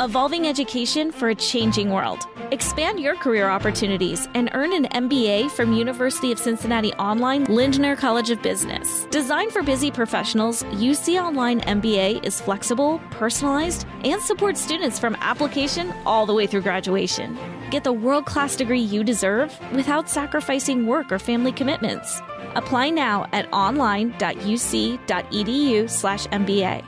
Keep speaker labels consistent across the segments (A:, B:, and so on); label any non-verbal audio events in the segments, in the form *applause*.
A: evolving education for a changing world. Expand your career opportunities and earn an MBA from University of Cincinnati Online Lindner College of Business. Designed for busy professionals, UC Online MBA is flexible, personalized, and supports students from application all the way through graduation. Get the world-class degree you deserve without sacrificing work or family commitments. Apply now at online.uc.edu/mba.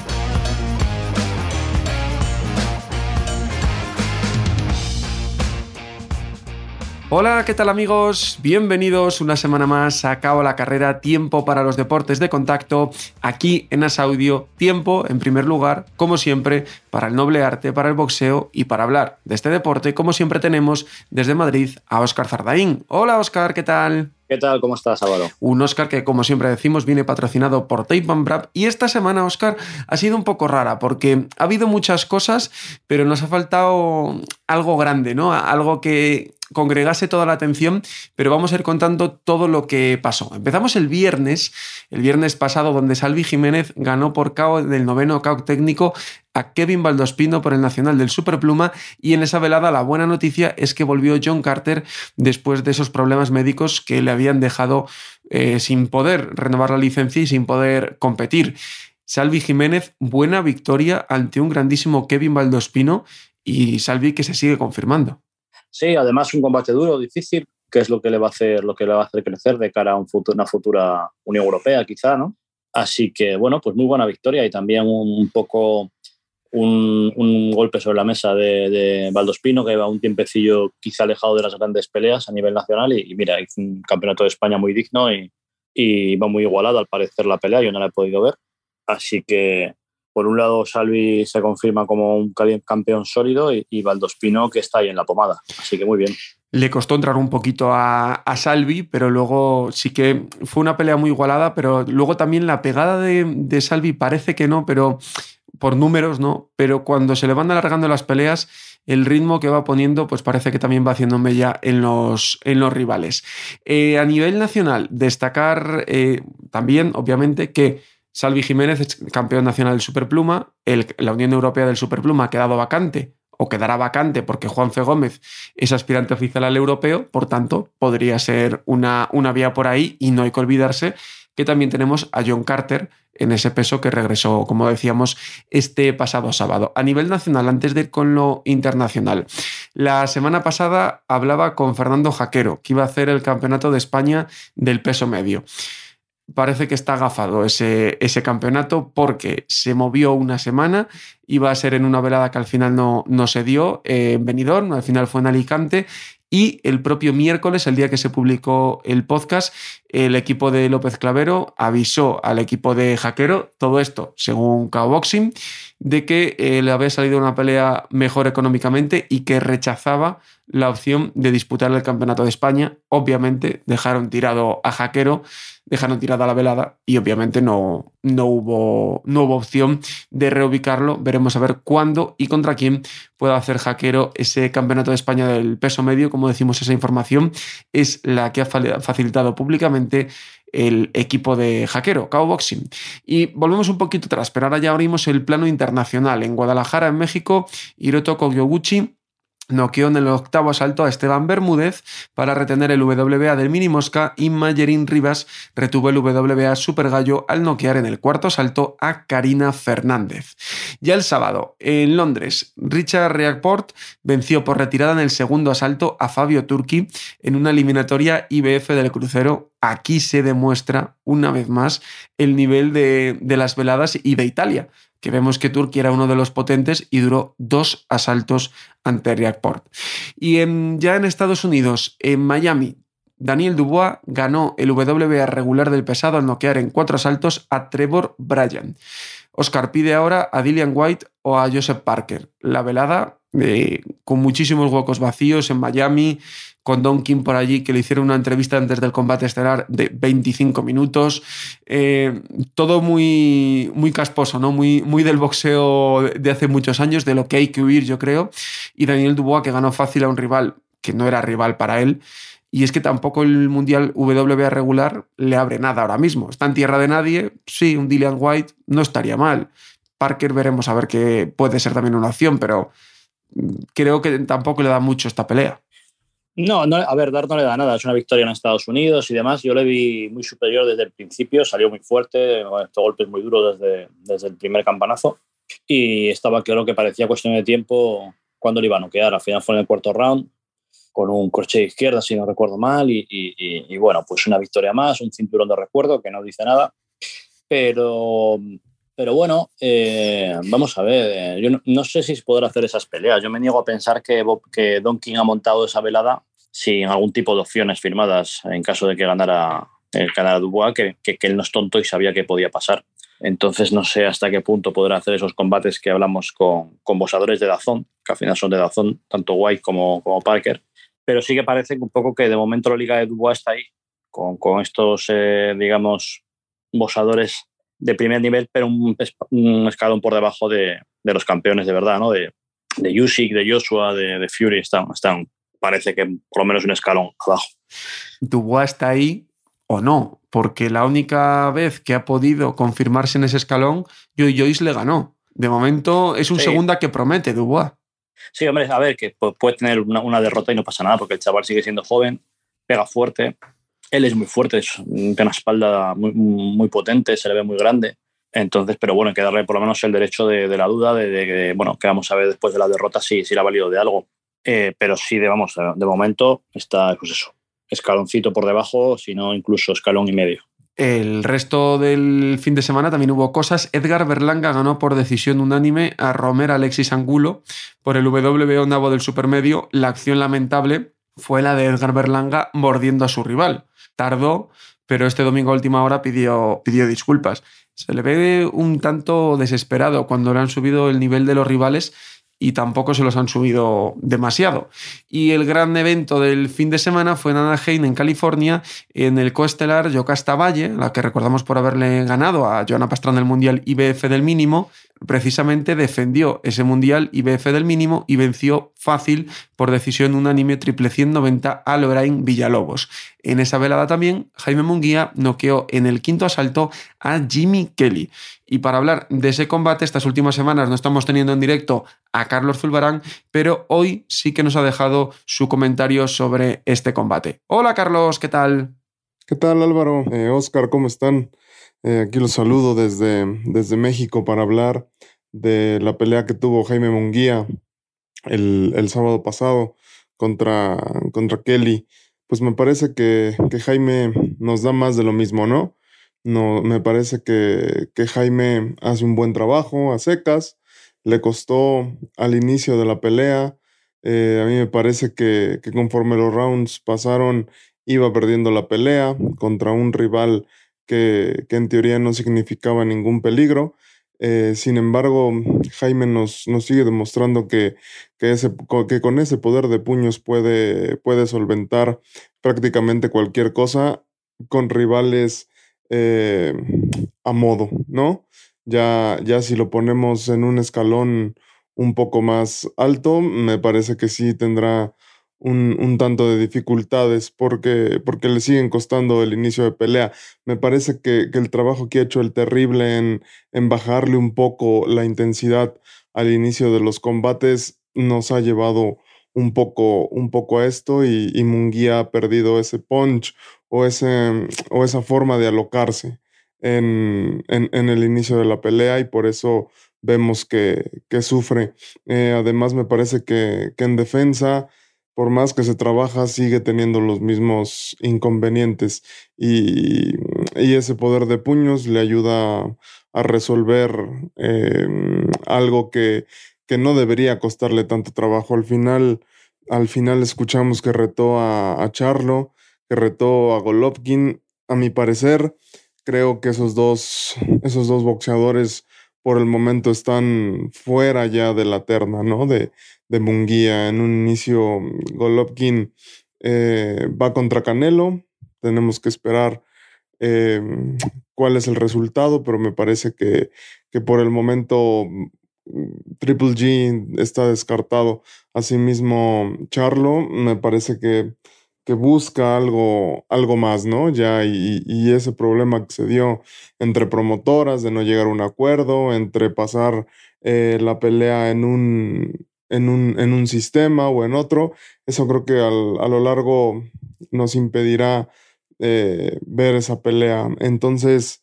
B: Hola, ¿qué tal amigos? Bienvenidos una semana más a Cabo la Carrera, tiempo para los deportes de contacto, aquí en As Audio, tiempo, en primer lugar, como siempre, para el noble arte, para el boxeo y para hablar de este deporte, como siempre tenemos desde Madrid a Óscar Zardaín. Hola Óscar, ¿qué tal?
C: ¿Qué tal? ¿Cómo estás, Álvaro?
B: Un Oscar que, como siempre decimos, viene patrocinado por Tape and Brap. Y esta semana, Oscar, ha sido un poco rara porque ha habido muchas cosas, pero nos ha faltado algo grande, ¿no? Algo que congregase toda la atención, pero vamos a ir contando todo lo que pasó. Empezamos el viernes, el viernes pasado, donde Salvi Jiménez ganó por KO del noveno KO técnico a Kevin Baldospino por el Nacional del Superpluma y en esa velada la buena noticia es que volvió John Carter después de esos problemas médicos que le habían dejado eh, sin poder renovar la licencia y sin poder competir. Salvi Jiménez, buena victoria ante un grandísimo Kevin Baldospino y Salvi que se sigue confirmando.
C: Sí, además un combate duro, difícil, que es lo que le va a hacer, lo que le va a hacer crecer de cara a un futuro, una futura Unión Europea, quizá, ¿no? Así que, bueno, pues muy buena victoria y también un, poco un, un, golpe sobre la mesa de, de Valdospino, que va un tiempecillo quizá alejado de las grandes peleas a nivel nacional. Y, y mira, hizo un campeonato de España muy digno y, y va muy igualado al parecer la pelea. Yo no la he podido ver. Así que, por un lado, Salvi se confirma como un campeón sólido y, y Valdospino que está ahí en la pomada. Así que muy bien.
B: Le costó entrar un poquito a, Salvi, pero luego sí que fue una pelea muy igualada, pero luego también la pegada de, de Salvi parece que no, pero por números no, pero cuando se le van alargando las peleas, el ritmo que va poniendo, pues parece que también va haciendo mella en los, en los rivales. Eh, a nivel nacional, destacar eh, también, obviamente, que Salvi Jiménez es campeón nacional del Superpluma, la Unión Europea del Superpluma ha quedado vacante o quedará vacante porque Juan Fe Gómez es aspirante oficial al europeo, por tanto, podría ser una, una vía por ahí y no hay que olvidarse que también tenemos a John Carter en ese peso que regresó, como decíamos, este pasado sábado. A nivel nacional, antes de ir con lo internacional, la semana pasada hablaba con Fernando Jaquero, que iba a hacer el campeonato de España del peso medio parece que está agafado ese, ese, campeonato porque se movió una semana, iba a ser en una velada que al final no, no se dio eh, en Benidorm, al final fue en Alicante y el propio miércoles, el día que se publicó el podcast, el equipo de López Clavero avisó al equipo de Jaquero, todo esto según Boxing, de que eh, le había salido una pelea mejor económicamente y que rechazaba la opción de disputar el Campeonato de España. Obviamente dejaron tirado a Jaquero, dejaron tirada la velada y obviamente no, no, hubo, no hubo opción de reubicarlo. Veremos a ver cuándo y contra quién pueda hacer Jaquero ese Campeonato de España del peso medio. Como decimos, esa información es la que ha facilitado públicamente el equipo de Jaquero, Boxing. Y volvemos un poquito atrás, pero ahora ya abrimos el plano internacional. En Guadalajara, en México, Hiroto Kogyoguchi noqueó en el octavo asalto a Esteban Bermúdez para retener el WBA del mini mosca y Mayerín Rivas retuvo el WBA Super Gallo al noquear en el cuarto asalto a Karina Fernández. Ya el sábado, en Londres, Richard Reaport venció por retirada en el segundo asalto a Fabio Turki en una eliminatoria IBF del crucero. Aquí se demuestra una vez más el nivel de, de las veladas y de Italia que vemos que Turquía era uno de los potentes y duró dos asaltos ante Reactport. Y ya en Estados Unidos, en Miami, Daniel Dubois ganó el WBA regular del pesado al noquear en cuatro asaltos a Trevor Bryan. Oscar pide ahora a Dillian White o a Joseph Parker. La velada eh, con muchísimos huecos vacíos en Miami, con Don King por allí, que le hicieron una entrevista antes del combate estelar de 25 minutos. Eh, todo muy, muy casposo, ¿no? Muy, muy del boxeo de hace muchos años, de lo que hay que huir, yo creo. Y Daniel Dubois, que ganó fácil a un rival que no era rival para él. Y es que tampoco el Mundial WBA regular le abre nada ahora mismo. Está en tierra de nadie. Sí, un Dillian White no estaría mal. Parker veremos a ver qué puede ser también una opción, pero creo que tampoco le da mucho esta pelea.
C: No, no, a ver, Dart no le da nada. Es una victoria en Estados Unidos y demás. Yo le vi muy superior desde el principio, salió muy fuerte, este golpes muy duros desde, desde el primer campanazo. Y estaba claro que parecía cuestión de tiempo cuando le iba a noquear. Al final fue en el cuarto round, con un corche de izquierda, si no recuerdo mal. Y, y, y bueno, pues una victoria más, un cinturón de recuerdo que no dice nada. Pero pero bueno, eh, vamos a ver. Eh, yo no, sé si podrá hacer esas peleas. Yo me niego a pensar que, que Don King ha montado esa velada sin algún tipo de opciones firmadas en caso de que ganara, el eh, ganara Dubois, que, que, él no es tonto y sabía que podía pasar. Entonces no sé hasta qué punto podrá hacer esos combates que hablamos con, con boxadores de Dazón, que al final son de Dazón, tanto White como, como Parker. Pero sí que parece un poco que de momento la liga de Dubois está ahí, con, con estos, digamos, boxadores de primer nivel, pero un, escalón por debajo de, los campeones de verdad, ¿no? De, de de Joshua, de, Fury, están, están, parece que por lo menos un escalón abajo.
B: Dubois está ahí o no, porque la única vez que ha podido confirmarse en ese escalón, Joy Joyce le ganó. De momento es un segunda que promete Dubois.
C: Sí, hombre, a ver, que puede tener una, una, derrota y no pasa nada, porque el chaval sigue siendo joven, pega fuerte, él es muy fuerte, es, tiene una espalda muy, muy potente, se le ve muy grande. Entonces, pero bueno, hay que darle por lo menos el derecho de, la duda, de, bueno, que vamos a ver después de la derrota si, si le ha valido de algo. Eh, pero sí, de, vamos, de momento está, pues eso, escaloncito por debajo, sino incluso escalón y medio.
B: El resto del fin de semana también hubo cosas. Edgar Berlanga ganó por decisión unánime a Romer Alexis Angulo por el WBO Navo del Supermedio. La acción lamentable fue la de Edgar Berlanga mordiendo a su rival tardó, pero este domingo a última hora pidió, pidió disculpas. Se le ve un tanto desesperado cuando le han subido el nivel de los rivales y tampoco se los han subido demasiado. Y el gran evento del fin de semana fue en Anaheim, en California, en el coestelar Yocasta Valle, la que recordamos por haberle ganado a Joana Pastrana el Mundial IBF del mínimo, precisamente defendió ese Mundial IBF del mínimo y venció fácil por decisión unánime triple 190 a Lorraine Villalobos. En esa velada también, Jaime Munguía noqueó en el quinto asalto a Jimmy Kelly. Y para hablar de ese combate, estas últimas semanas no estamos teniendo en directo a Carlos Zulbarán, pero hoy sí que nos ha dejado su comentario sobre este combate. Hola Carlos, ¿qué tal?
D: ¿Qué tal Álvaro? Eh, Oscar, ¿cómo están? Eh, aquí los saludo desde, desde México para hablar de la pelea que tuvo Jaime Munguía el, el sábado pasado contra, contra Kelly. Pues me parece que, que, Jaime nos da más de lo mismo, ¿no? No me parece que, que Jaime hace un buen trabajo a secas. Le costó al inicio de la pelea. Eh, a mí me parece que, que conforme los rounds pasaron, iba perdiendo la pelea contra un rival que, en teoría no significaba ningún peligro. Eh, sin embargo, Jaime nos, nos sigue demostrando que, que, ese, que, con ese poder de puños puede, puede solventar prácticamente cualquier cosa con rivales eh, a modo, ¿no? Ya, ya si lo ponemos en un escalón un poco más alto, me parece que sí tendrá un, tanto de dificultades porque, porque le siguen costando el inicio de pelea. Me parece que, el trabajo que ha hecho el terrible en, en, bajarle un poco la intensidad al inicio de los combates nos ha llevado un poco, un poco a esto y, y Munguía ha perdido ese punch o, ese, o esa forma de alocarse en, en, el inicio de la pelea y por eso vemos que, que sufre. Eh, además me parece que, que en defensa por más que se trabaja, sigue teniendo los mismos inconvenientes y, ese poder de puños le ayuda a resolver em, algo que, que, no debería costarle tanto trabajo. Al final, al final escuchamos que retó a, Charlo, que retó a Golovkin. A mi parecer, creo que esos dos, esos dos boxeadores por el momento están fuera ya de la terna, ¿no? De, de Munguía. En un inicio, Golovkin eh, va contra Canelo. Tenemos que esperar em, cuál es el resultado, pero me parece que, que por el momento Triple G está descartado. Asimismo, Charlo, me parece que, que busca algo, algo más, ¿no? Ya, y, y, ese problema que se dio entre promotoras de no llegar a un acuerdo, entre pasar eh, la pelea en un, en un, en un sistema o en otro, eso creo que a lo largo nos impedirá eh, ver esa pelea. Entonces,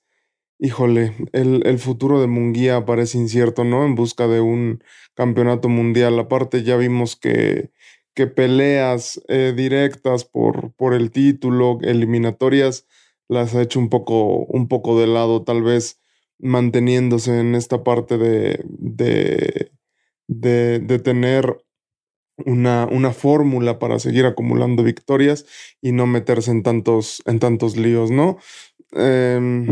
D: híjole, el, el, futuro de Munguía parece incierto, ¿no? En busca de un campeonato mundial. Aparte, ya vimos que, que peleas eh, directas por, por el título, eliminatorias, las ha hecho un poco, un poco de lado, tal vez manteniéndose en esta parte de, de de, tener una, una fórmula para seguir acumulando victorias y no meterse en tantos, en tantos líos, ¿no? Eh,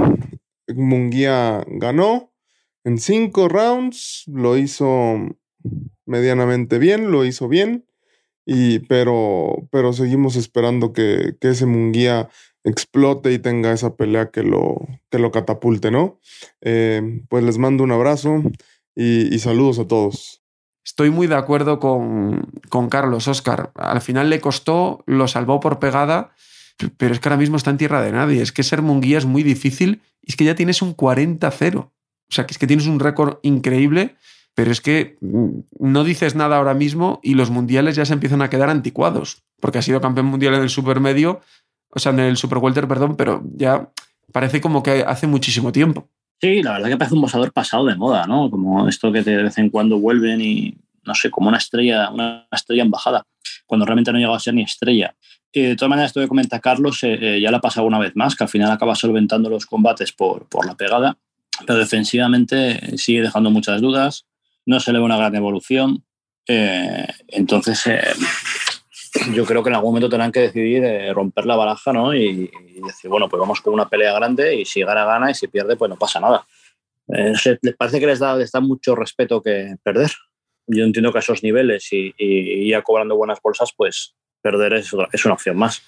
D: Munguía ganó en cinco rounds, lo hizo medianamente bien, lo hizo bien, y, pero, pero seguimos esperando que, que ese Munguía explote y tenga esa pelea que lo, que lo catapulte, ¿no? Eh, pues les mando un abrazo y, y saludos a todos.
B: Estoy muy de acuerdo con, con Carlos, Oscar. Al final le costó, lo salvó por pegada, pero es que ahora mismo está en tierra de nadie. Es que ser Munguía es muy difícil y es que ya tienes un 40-0. O sea, que es que tienes un récord increíble, pero es que mm, no dices nada ahora mismo y los mundiales ya se empiezan a quedar anticuados, porque ha sido campeón mundial en el supermedio, o sea, en el super welter, perdón, pero ya parece como que hace muchísimo tiempo.
C: Sí, la verdad que parece un boxeador pasado de moda, ¿no? Como esto que de vez en cuando vuelven y, no sé, como una estrella, una estrella en bajada, cuando realmente no llegado a ser ni estrella. Y de todas maneras, esto que comenta Carlos, eh, eh, ya la ha pasado una vez más, que al final acaba solventando los combates por, por la pegada, pero defensivamente sigue dejando muchas dudas, no se le ve una gran evolución. Eh, entonces, eh, yo creo que en algún momento tendrán que decidir eh, romper la baraja ¿no? Y, y, decir, bueno, pues vamos con una pelea grande y si gana, gana y si pierde, pues no pasa nada. Eh, les parece que les da, les da mucho respeto que perder. Yo entiendo que a esos niveles y, y ya cobrando buenas bolsas, pues perder es, es una opción más.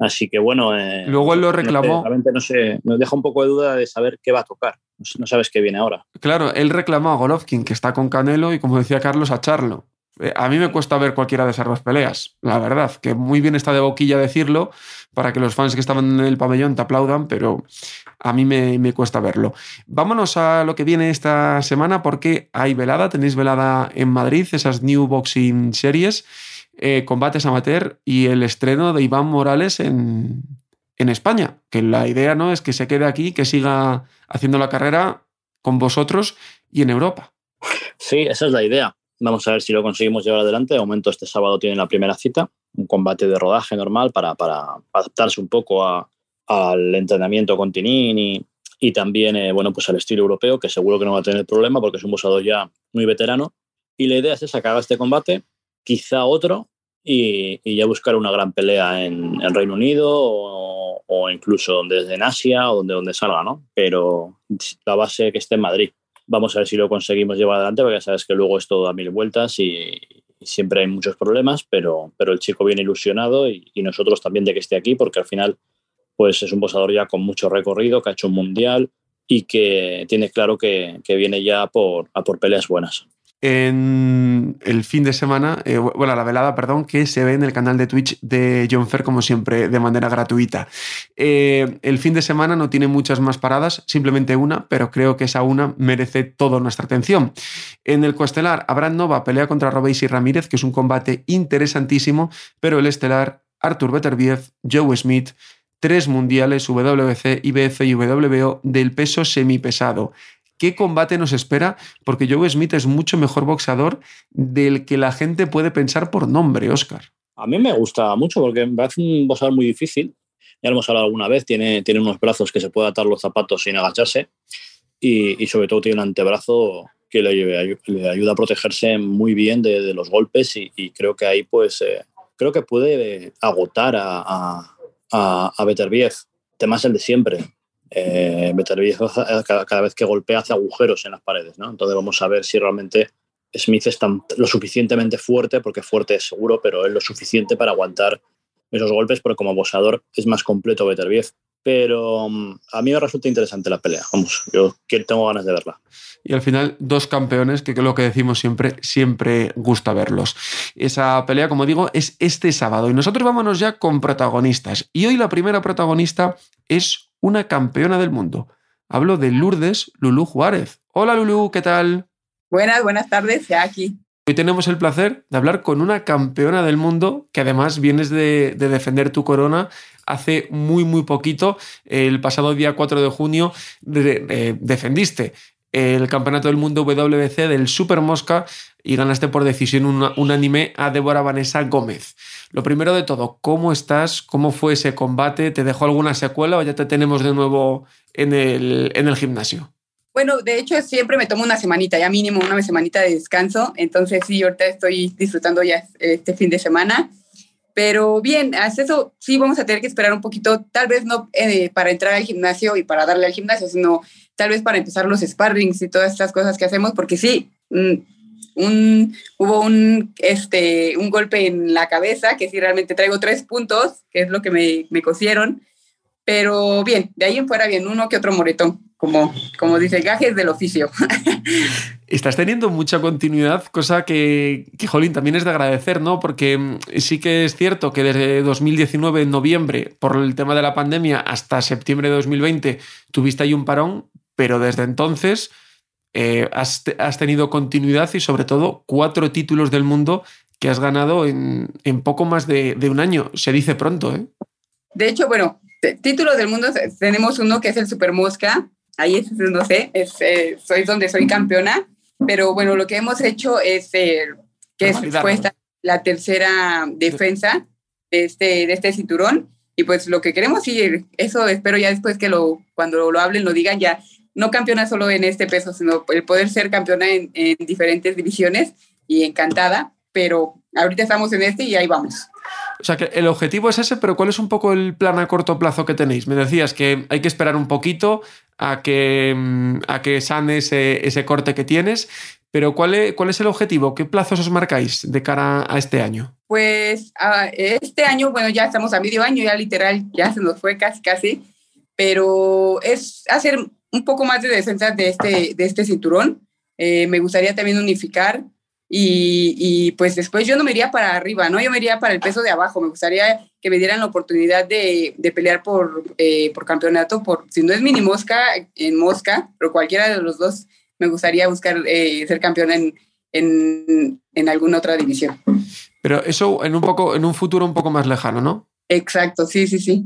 C: Así que bueno. Eh,
B: Luego él lo reclamó.
C: Realmente no sé, nos deja un poco de duda de saber qué va a tocar. No sabes qué viene ahora.
B: Claro, él reclamó a Golovkin, que está con Canelo, y como decía Carlos, a Charlo. Eh, a mí me cuesta ver cualquiera de esas dos peleas, la verdad, que muy bien está de boquilla decirlo para que los fans que estaban en el pabellón te aplaudan, pero a mí me, me, cuesta verlo. Vámonos a lo que viene esta semana porque hay velada, tenéis velada en Madrid, esas New Boxing Series, eh, combates amateur y el estreno de Iván Morales en, en España, que la idea no es que se quede aquí, que siga haciendo la carrera con vosotros y en Europa.
C: Sí, esa es la idea. Vamos a ver si lo conseguimos llevar adelante. De momento, este sábado tiene la primera cita, un combate de rodaje normal para, para adaptarse un poco a, al entrenamiento con Tinín y, también eh, bueno, pues al estilo europeo, que seguro que no va a tener problema porque es un boxeador ya muy veterano. Y la idea es esa, este combate, quizá otro, y, ya buscar una gran pelea en, en Reino Unido o, incluso desde en Asia o donde, donde salga, ¿no? Pero la base que esté en Madrid vamos a ver si lo conseguimos llevar adelante, porque ya sabes que luego esto da mil vueltas y, siempre hay muchos problemas, pero, pero el chico viene ilusionado y, y, nosotros también de que esté aquí, porque al final pues es un boxador ya con mucho recorrido, que ha hecho un mundial y que tiene claro que, que viene ya por, a por peleas buenas
B: en el fin de semana, eh, bueno, la velada, perdón, que se ve en el canal de Twitch de John Fer, como siempre, de manera gratuita. Eh, el fin de semana no tiene muchas más paradas, simplemente una, pero creo que esa una merece toda nuestra atención. En el coestelar, Abraham Nova pelea contra Robéis y Ramírez, que es un combate interesantísimo, pero el estelar, Arthur Beterbiev, Joe Smith, tres mundiales WBC, IBF y WBO del peso semipesado qué combate nos espera, porque Joe Smith es mucho mejor boxeador del que la gente puede pensar por nombre, Oscar.
C: A mí me gusta mucho porque me parece un boxeador muy difícil. Ya lo hemos hablado alguna vez, tiene, tiene unos brazos que se puede atar los zapatos sin agacharse y, sobre todo tiene un antebrazo que le, ayuda a protegerse muy bien de, los golpes y, creo que ahí pues eh, creo que puede agotar a, a, a, a Beterbiev. El de siempre. Eh, Beterbiev cada, vez que golpea hace agujeros en las paredes, ¿no? Entonces vamos a ver si realmente Smith es lo suficientemente fuerte, porque fuerte es seguro, pero es lo suficiente para aguantar esos golpes, porque como boxeador es más completo Beterbiev. Pero mm, a mí me resulta interesante la pelea. Vamos, yo tengo ganas de verla.
B: Y al final, dos campeones, que es lo que decimos siempre, siempre gusta verlos. Esa pelea, como digo, es este sábado. Y nosotros vámonos ya con protagonistas. Y hoy la primera protagonista es una campeona del mundo. Hablo de Lourdes Lulú Juárez. Hola Lulú, ¿qué tal?
E: Buenas, buenas tardes, ya aquí.
B: Hoy tenemos el placer de hablar con una campeona del mundo que además vienes de, defender tu corona hace muy, muy poquito. El pasado día 4 de junio defendiste el campeonato del mundo WBC del Super Mosca y ganaste por decisión unánime a Débora Vanessa Gómez. Lo primero de todo, ¿cómo estás? ¿Cómo fue ese combate? ¿Te dejó alguna secuela o ya te tenemos de nuevo en el, en el gimnasio?
E: Bueno, de hecho siempre me tomo una semanita, ya mínimo una semanita de descanso, entonces sí, ahorita estoy disfrutando ya este fin de semana, pero bien, hace eso sí vamos a tener que esperar un poquito, tal vez no eh, para entrar al gimnasio y para darle al gimnasio, sino tal vez para empezar los sparrings y todas estas cosas que hacemos, porque sí, mm, un, hubo un, este, un golpe en la cabeza, que sí realmente traigo tres puntos, que es lo que me, me cosieron, pero bien, de ahí en fuera bien, uno que otro moretón como, como dice, gajes del oficio. *laughs*
B: Estás teniendo mucha continuidad, cosa que, que, Jolín, también es de agradecer, ¿no? Porque mm, sí que es cierto que desde 2019, en noviembre, por el tema de la pandemia, hasta septiembre de 2020, tuviste ahí un parón, pero desde entonces eh, has, has, tenido continuidad y sobre todo cuatro títulos del mundo que has ganado en, en poco más de, de, un año. Se dice pronto, ¿eh?
E: De hecho, bueno, títulos del mundo tenemos uno que es el Super Mosca, ahí es, no sé, es, eh, soy donde soy campeona, pero bueno, lo que hemos hecho es eh, que es, fue la tercera defensa de este, de este cinturón y pues lo que queremos sí, eso espero ya después que lo, cuando lo hablen, lo digan ya, no campeona solo en este peso, sino el poder ser campeona en, en diferentes divisiones y encantada, pero ahorita estamos en este y ahí vamos.
B: O sea que el objetivo es ese, pero ¿cuál es un poco el plan a corto plazo que tenéis? Me decías que hay que esperar un poquito a que, mm, a que sane ese, ese corte que tienes, pero ¿cuál es, ¿cuál es el objetivo? ¿Qué plazos os marcáis de cara a este año?
E: Pues este año, bueno, ya estamos a medio año, ya literal, ya se nos fue casi, casi, pero es hacer un poco más de defensa de este, de este cinturón. Eh, me gustaría también unificar y, pues después yo no me iría para arriba, ¿no? Yo me iría para el peso de abajo. Me gustaría que me dieran la oportunidad de, de pelear por, eh, por campeonato, por, si no es mini mosca, en mosca, pero cualquiera de los dos, me gustaría buscar eh, ser campeón en, en, en, alguna otra división.
B: Pero eso en un, poco, en un futuro un poco más lejano, ¿no?
E: Exacto, sí, sí, sí.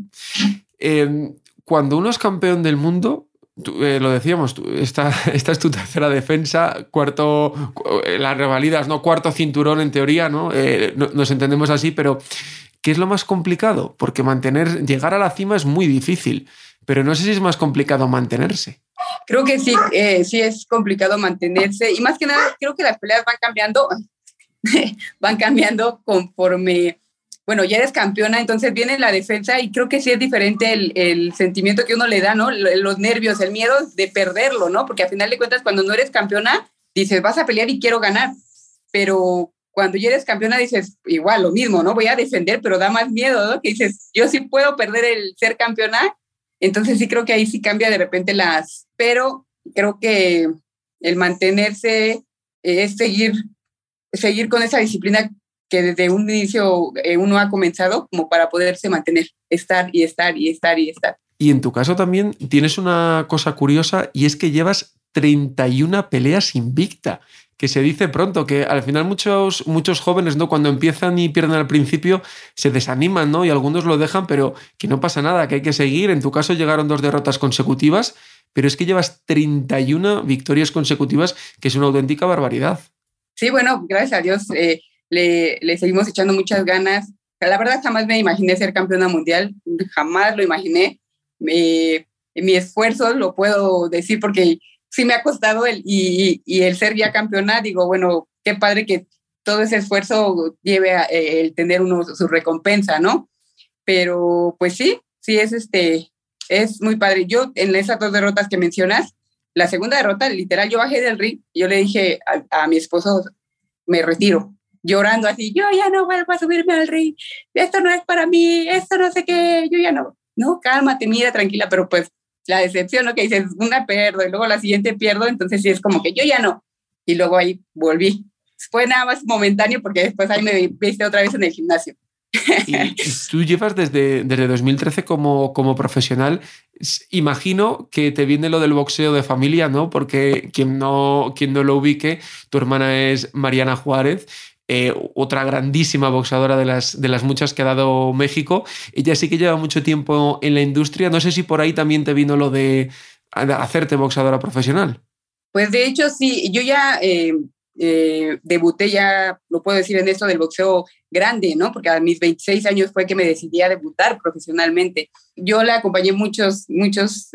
B: Eh, cuando uno es campeón del mundo, eh, lo decíamos, esta, *laughs* esta, es tu tercera defensa, cuarto, eh, las revalidas, ¿no? Cuarto cinturón en teoría, ¿no? Eh, nos entendemos así, pero ¿qué es lo más complicado? Porque mantener, llegar a la cima es muy difícil, pero no sé si es más complicado mantenerse.
E: Creo que sí, sí es complicado mantenerse y más que nada creo que las peleas van cambiando, *laughs* van cambiando conforme bueno, ya eres campeona, entonces viene la defensa y creo que sí es diferente el, sentimiento que uno le da, ¿no? Los nervios, el miedo de perderlo, ¿no? Porque al final de cuentas, cuando no eres campeona, dices, vas a pelear y quiero ganar, pero cuando ya eres campeona dices, igual, lo mismo, ¿no? Voy a defender, pero da más miedo, ¿no? Que dices, yo sí puedo perder el ser campeona, entonces sí creo que ahí sí cambia de repente las, pero creo que el mantenerse es seguir, seguir con esa disciplina que desde un inicio eh, uno ha comenzado como para poderse mantener, estar y estar y estar y estar.
B: Y en tu caso también tienes una cosa curiosa y es que llevas 31 peleas invicta, que se dice pronto, que al final muchos, muchos jóvenes, ¿no? Cuando empiezan y pierden al principio, se desaniman, ¿no? Y algunos lo dejan, pero que no pasa nada, que hay que seguir. En tu caso llegaron dos derrotas consecutivas, pero es que llevas 31 victorias consecutivas, que es una auténtica barbaridad.
E: Sí, bueno, gracias a Dios. Eh, le, seguimos echando muchas ganas. La verdad jamás me imaginé ser campeona mundial, jamás lo imaginé. mi esfuerzo, lo puedo decir porque sí me ha costado el, y, y, el ser ya campeona, digo, bueno, qué padre que todo ese esfuerzo lleve a eh, el tener uno su recompensa, ¿no? pero pues sí, sí es este, es muy padre. Yo en esas dos derrotas que mencionas, la segunda derrota, literal, yo bajé del ring, yo le dije a, a mi esposo, me retiro, llorando así, yo ya no vuelvo a subirme al ring, esto no es para mí, esto no sé qué, yo ya no, no, cálmate, mira, tranquila, pero pues la decepción, ¿no? Que dices, una pierdo y luego la siguiente pierdo, entonces sí es como que yo ya no. Y luego ahí volví. Fue nada más momentáneo porque después ahí me viste otra vez en el gimnasio.
B: Y tú llevas desde, desde 2013 como, como profesional. Imagino que te viene lo del boxeo de familia, ¿no? Porque quien no, quien no lo ubique, tu hermana es Mariana Juárez eh, otra grandísima boxeadora de las, de las muchas que ha dado México. Ella sí que lleva mucho tiempo en la industria. No sé si por ahí también te vino lo de hacerte boxeadora profesional.
E: Pues de hecho sí, yo ya eh, eh, debuté, ya lo puedo decir en esto del boxeo grande, ¿no? Porque a mis 26 años fue que me decidí a debutar profesionalmente. Yo le acompañé muchos, muchos,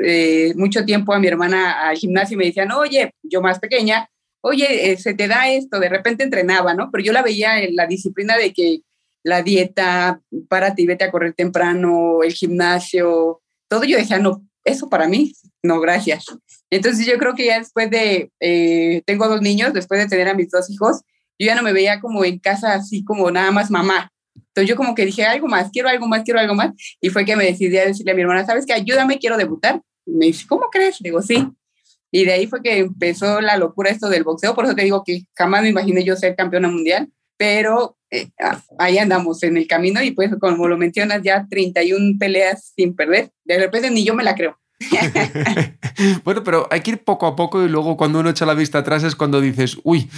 E: mucho tiempo a mi hermana al gimnasio y me decían, oye, yo más pequeña, oye, eh, se te da esto, de repente entrenaba, ¿no? Pero yo la veía en la disciplina de que la dieta, párate y vete a correr temprano, el gimnasio, todo yo decía, no, eso para mí, no, gracias. Entonces yo creo que ya después de, eh, tengo dos niños, después de tener a mis dos hijos, yo ya no me veía como en casa así como nada más mamá. Entonces yo como que dije, algo más, quiero algo más, quiero algo más. Y fue que me decidí a decirle a mi hermana, ¿sabes qué? Ayúdame, quiero debutar. me dice, ¿cómo crees? Digo, sí. Y de ahí fue que empezó la locura esto del boxeo, por eso te digo que jamás me imaginé yo ser campeona mundial, pero eh, ah, ahí andamos en el camino y pues como lo mencionas, ya 31 peleas sin perder, de repente ni yo me la creo. *laughs*
B: bueno, pero hay que ir poco a poco y luego cuando uno echa la vista atrás es cuando dices, uy,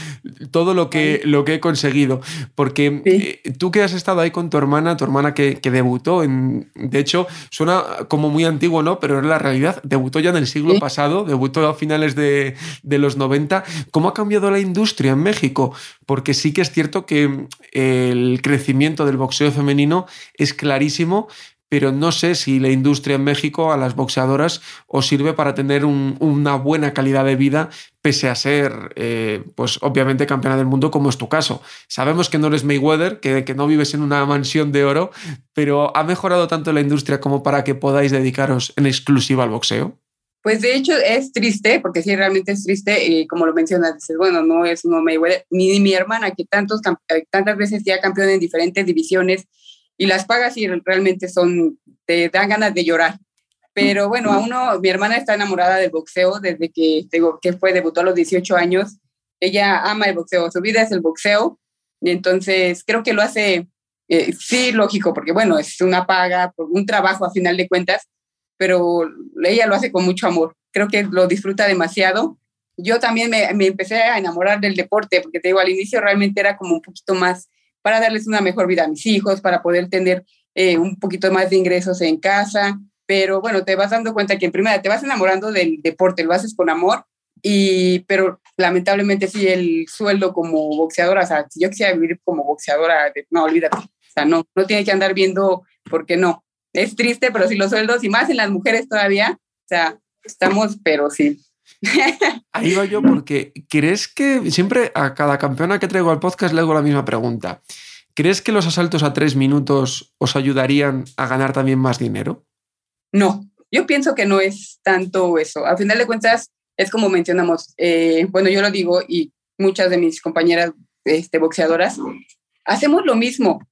B: todo lo que, lo que he conseguido. Porque eh, tú que has estado ahí con tu hermana, tu hermana que, debutó, en, de hecho, suena como muy antiguo, ¿no? Pero es la realidad, debutó ya en el siglo pasado, debutó a finales de, de los 90. ¿Cómo ha cambiado la industria en México? Porque sí que es cierto que el crecimiento del boxeo femenino es clarísimo, pero no sé si la industria en México a las boxeadoras os sirve para tener una buena calidad de vida, pese a ser, eh, pues obviamente campeona del mundo, como es tu caso. Sabemos que no eres Mayweather, que, no vives en una mansión de oro, pero ¿ha mejorado tanto la industria como para que podáis dedicaros en exclusiva al boxeo?
E: Pues de hecho es triste, porque sí, realmente es triste, y como lo mencionas, dices, bueno, no es uno Mayweather, ni mi hermana, que tantos, tantas veces ya campeón en diferentes divisiones, y las pagas y realmente son, te dan ganas de llorar. Pero bueno, a uno, mi hermana está enamorada del boxeo desde que, digo, que fue, debutó a los 18 años. Ella ama el boxeo, su vida es el boxeo. Y entonces creo que lo hace, eh, sí, lógico, porque bueno, es una paga, un trabajo a final de cuentas, pero ella lo hace con mucho amor. Creo que lo disfruta demasiado. Yo también me, me empecé a enamorar del deporte, porque te digo, al inicio realmente era como un poquito más para darles una mejor vida a mis hijos, para poder tener eh, un poquito más de ingresos en casa. Pero bueno, te vas dando cuenta que en primera te vas enamorando del deporte, lo haces con amor, y, pero lamentablemente sí el sueldo como boxeadora, o sea, si yo quisiera vivir como boxeadora, no, olvídate, o sea, no, no tiene que andar viendo, porque no, es triste, pero si los sueldos, y más en las mujeres todavía, o sea, estamos, pero sí, *laughs*
B: Ahí va yo porque ¿crees que siempre a cada campeona que traigo al podcast le hago la misma pregunta? ¿Crees que los asaltos a tres minutos os ayudarían a ganar también más dinero?
E: No, yo pienso que no es tanto eso. Al final de cuentas, es como mencionamos, eh, bueno, yo lo digo y muchas de mis compañeras este, boxeadoras, hacemos lo mismo.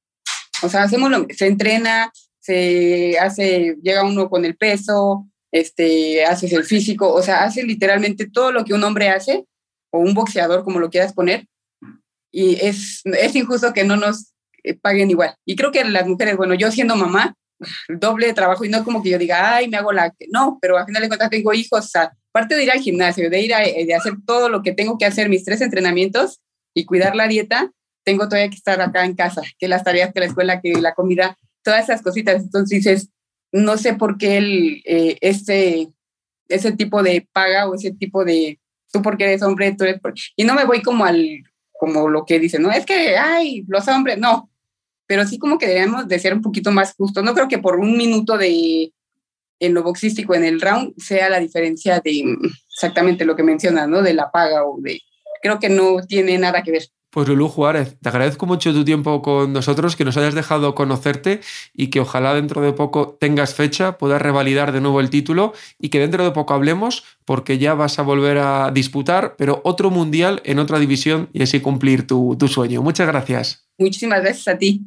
E: O sea, hacemos lo, se entrena, se hace, llega uno con el peso, este, haces el físico, o sea, haces literalmente todo lo que un hombre hace, o un boxeador, como lo quieras poner, y es, es injusto que no nos eh, paguen igual. Y creo que las mujeres, bueno, yo siendo mamá, doble trabajo, y no como que yo diga, ay, me hago la... No, pero al final de cuentas tengo hijos, o sea, aparte de ir al gimnasio, de ir a de hacer todo lo que tengo que hacer, mis tres entrenamientos y cuidar la dieta, tengo todavía que estar acá en casa, que las tareas, que la escuela, que la comida, todas esas cositas. Entonces dices, no sé por qué el, eh, ese, ese tipo de paga o ese tipo de, tú porque eres hombre, tú eres... Y no me voy como al, como lo que dicen, no, es que, ay, los hombres, no, pero sí como que debemos de ser un poquito más justos. No creo que por un minuto de en lo boxístico en el round sea la diferencia de exactamente lo que mencionas, ¿no? De la paga o de... Creo que no tiene nada que ver.
B: Pues Lulú Juárez, te agradezco mucho tu tiempo con nosotros, que nos hayas dejado conocerte y que ojalá dentro de poco tengas fecha, puedas revalidar de nuevo el título y que dentro de poco hablemos porque ya vas a volver a disputar, pero otro mundial en otra división y así cumplir tu, tu sueño. Muchas gracias.
E: Muchísimas gracias a ti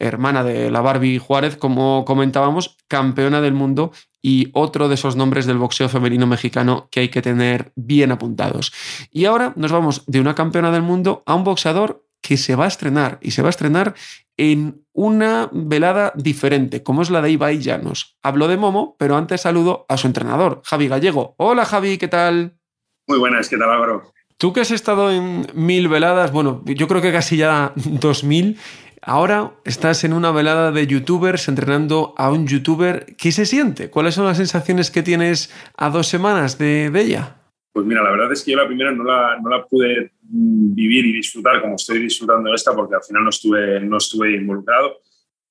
B: hermana de la Barbie Juárez, como comentábamos, campeona del mundo y otro de esos nombres del boxeo femenino mexicano que hay que tener bien apuntados. Y ahora nos vamos de una campeona del mundo a un boxeador que se va a estrenar y se va a estrenar en una velada diferente, como es la de Ibai Llanos. Hablo de Momo, pero antes saludo a su entrenador, Javi Gallego. Hola Javi, ¿qué tal?
F: Muy buenas, ¿qué tal Álvaro?
B: Tú que has estado en mil veladas, bueno, yo creo que casi ya dos mil, Ahora estás en una velada de youtubers entrenando a un youtuber. ¿Qué se siente? ¿Cuáles son las sensaciones que tienes a dos semanas de, ella?
F: Pues mira, la verdad es que yo la primera no la, no la pude mm, vivir y disfrutar como estoy disfrutando esta porque al final no estuve, no estuve involucrado.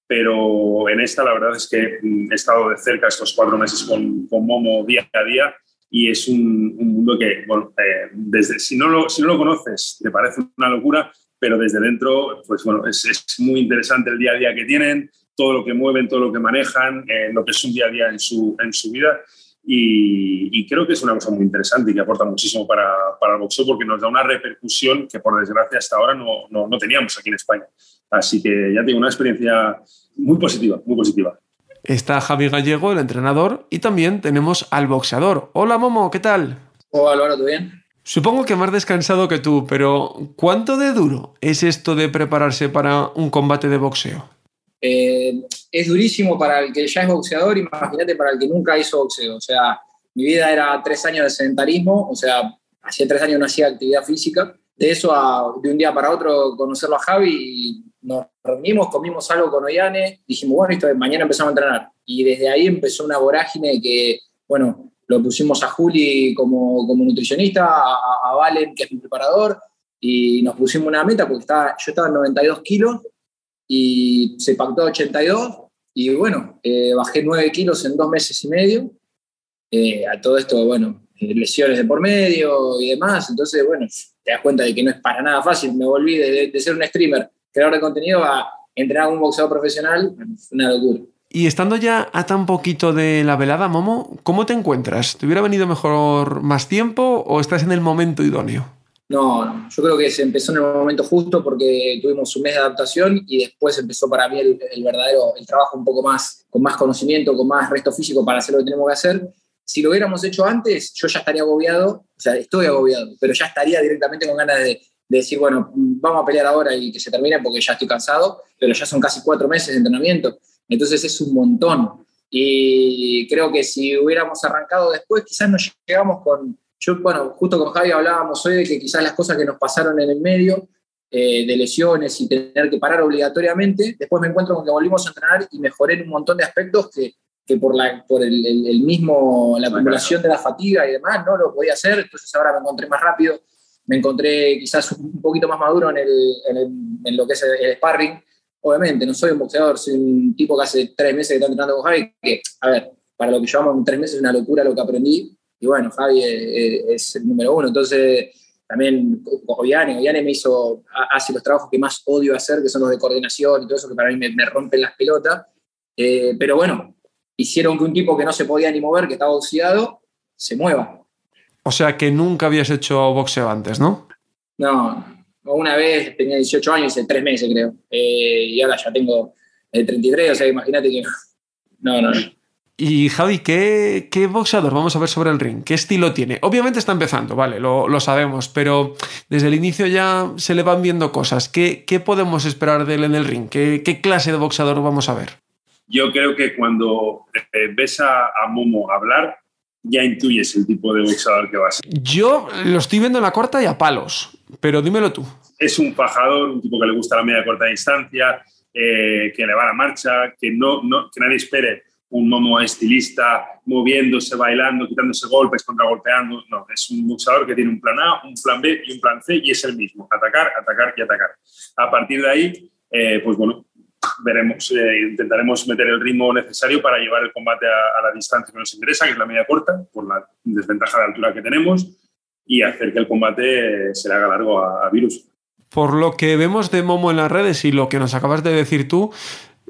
F: Pero en esta la verdad es que mm, he estado de cerca estos cuatro meses con, con Momo día a día y es un, mundo que, eh, desde, si, no lo, si no lo conoces te parece una locura, pero desde dentro, pues bueno, es, es, muy interesante el día a día que tienen, todo lo que mueven, todo lo que manejan, eh, lo que es un día a día en su, en su vida. Y, y, creo que es una cosa muy interesante y que aporta muchísimo para, para, el boxeo porque nos da una repercusión que por desgracia hasta ahora no, no, no teníamos aquí en España. Así que ya tengo una experiencia muy positiva, muy positiva.
B: Está Javi Gallego, el entrenador, y también tenemos al boxeador. Hola Momo, ¿qué tal?
G: Hola Álvaro, ¿todo bien?
B: Supongo que más descansado que tú, pero ¿cuánto de duro es esto de prepararse para un combate de boxeo?
G: Eh, es durísimo para el que ya es boxeador, imagínate para el que nunca hizo boxeo. O sea, mi vida era tres años de sedentarismo, o sea, hacía tres años no hacía actividad física. De eso a de un día para otro conocerlo a Javi y nos reunimos, comimos algo con Ollane, dijimos, bueno, esto, mañana empezamos a entrenar. Y desde ahí empezó una vorágine que, bueno, lo pusimos a Juli como, como nutricionista, a, Valen, que es mi preparador, y nos pusimos una meta porque estaba, yo estaba en 92 kilos y se pactó 82 y bueno, eh, bajé 9 kilos en dos meses y medio. Eh, a todo esto, bueno, eh, lesiones de por medio y demás, entonces, bueno, te das cuenta de que no es para nada fácil. Me volví de, de ser un streamer, creador de contenido, a entrenar a un boxeador profesional, una locura.
B: Y estando ya a tan poquito de la velada, Momo, ¿cómo te encuentras? ¿Te hubiera venido mejor más tiempo o estás en el momento idóneo?
G: No, yo creo que se empezó en el momento justo porque tuvimos un mes de adaptación y después empezó para mí el, verdadero, el trabajo un poco más, con más conocimiento, con más resto físico para hacer lo que tenemos que hacer. Si lo hubiéramos hecho antes, yo ya estaría agobiado, o sea, estoy agobiado, pero ya estaría directamente con ganas de, de decir, bueno, vamos a pelear ahora y que se termine porque ya estoy cansado, pero ya son casi cuatro meses de entrenamiento. Entonces es un montón. Y creo que si hubiéramos arrancado después, quizás nos llegamos con... Yo, bueno, justo con Javi hablábamos hoy de que quizás las cosas que nos pasaron en el medio, eh, de lesiones y tener que parar obligatoriamente, después me encuentro con que volvimos a entrenar y mejoré en un montón de aspectos que, que por, la, por el, el, mismo, la acumulación de la fatiga y demás, no lo podía hacer, entonces ahora me encontré más rápido, me encontré quizás un poquito más maduro en, el, en, el, en lo que es el sparring, obviamente, no soy un boxeador, soy un tipo que hace tres meses que está entrenando con Javi, que, a ver, para lo que llevamos en tres meses es una locura lo que aprendí, y bueno, Javi es, el número uno, entonces también Ollane, Ollane me hizo, hace los trabajos que más odio hacer, que son los de coordinación y todo eso, que para mí me, rompen las pelotas, eh, pero bueno, hicieron que un tipo que no se podía ni mover, que estaba oxidado, se mueva.
B: O sea que nunca habías hecho boxeo antes, ¿no?
G: No, una vez tenía 18 años, hace tres meses creo, eh, y ahora ya tengo 33, eh, o sea, imagínate que *laughs* no, no, no.
B: Y Javi, ¿qué, ¿qué, boxeador vamos a ver sobre el ring? ¿Qué estilo tiene? Obviamente está empezando, vale, lo, lo, sabemos, pero desde el inicio ya se le van viendo cosas. ¿Qué, qué podemos esperar de él en el ring? ¿Qué, ¿Qué, clase de boxeador vamos a ver?
F: Yo creo que cuando eh, ves a, a Momo hablar, ya intuyes el tipo de boxeador que va a ser.
B: Yo lo estoy viendo en la corta y a palos, pero dímelo tú.
F: Es un fajador, un tipo que le gusta la media corta distancia, eh, que le va a la marcha, que, no, no, que nadie espere un momo estilista moviéndose, bailando, quitándose golpes, contragolpeando. No, es un boxeador que tiene un plan A, un plan B y un plan C y es el mismo. Atacar, atacar y atacar. A partir de ahí, eh, pues bueno, veremos, eh, intentaremos meter el ritmo necesario para llevar el combate a, la distancia que nos interesa, que es la media corta, por la desventaja de altura que tenemos, y hacer que el combate se le haga largo a, Virus.
B: Por lo que vemos de Momo en las redes y lo que nos acabas de decir tú,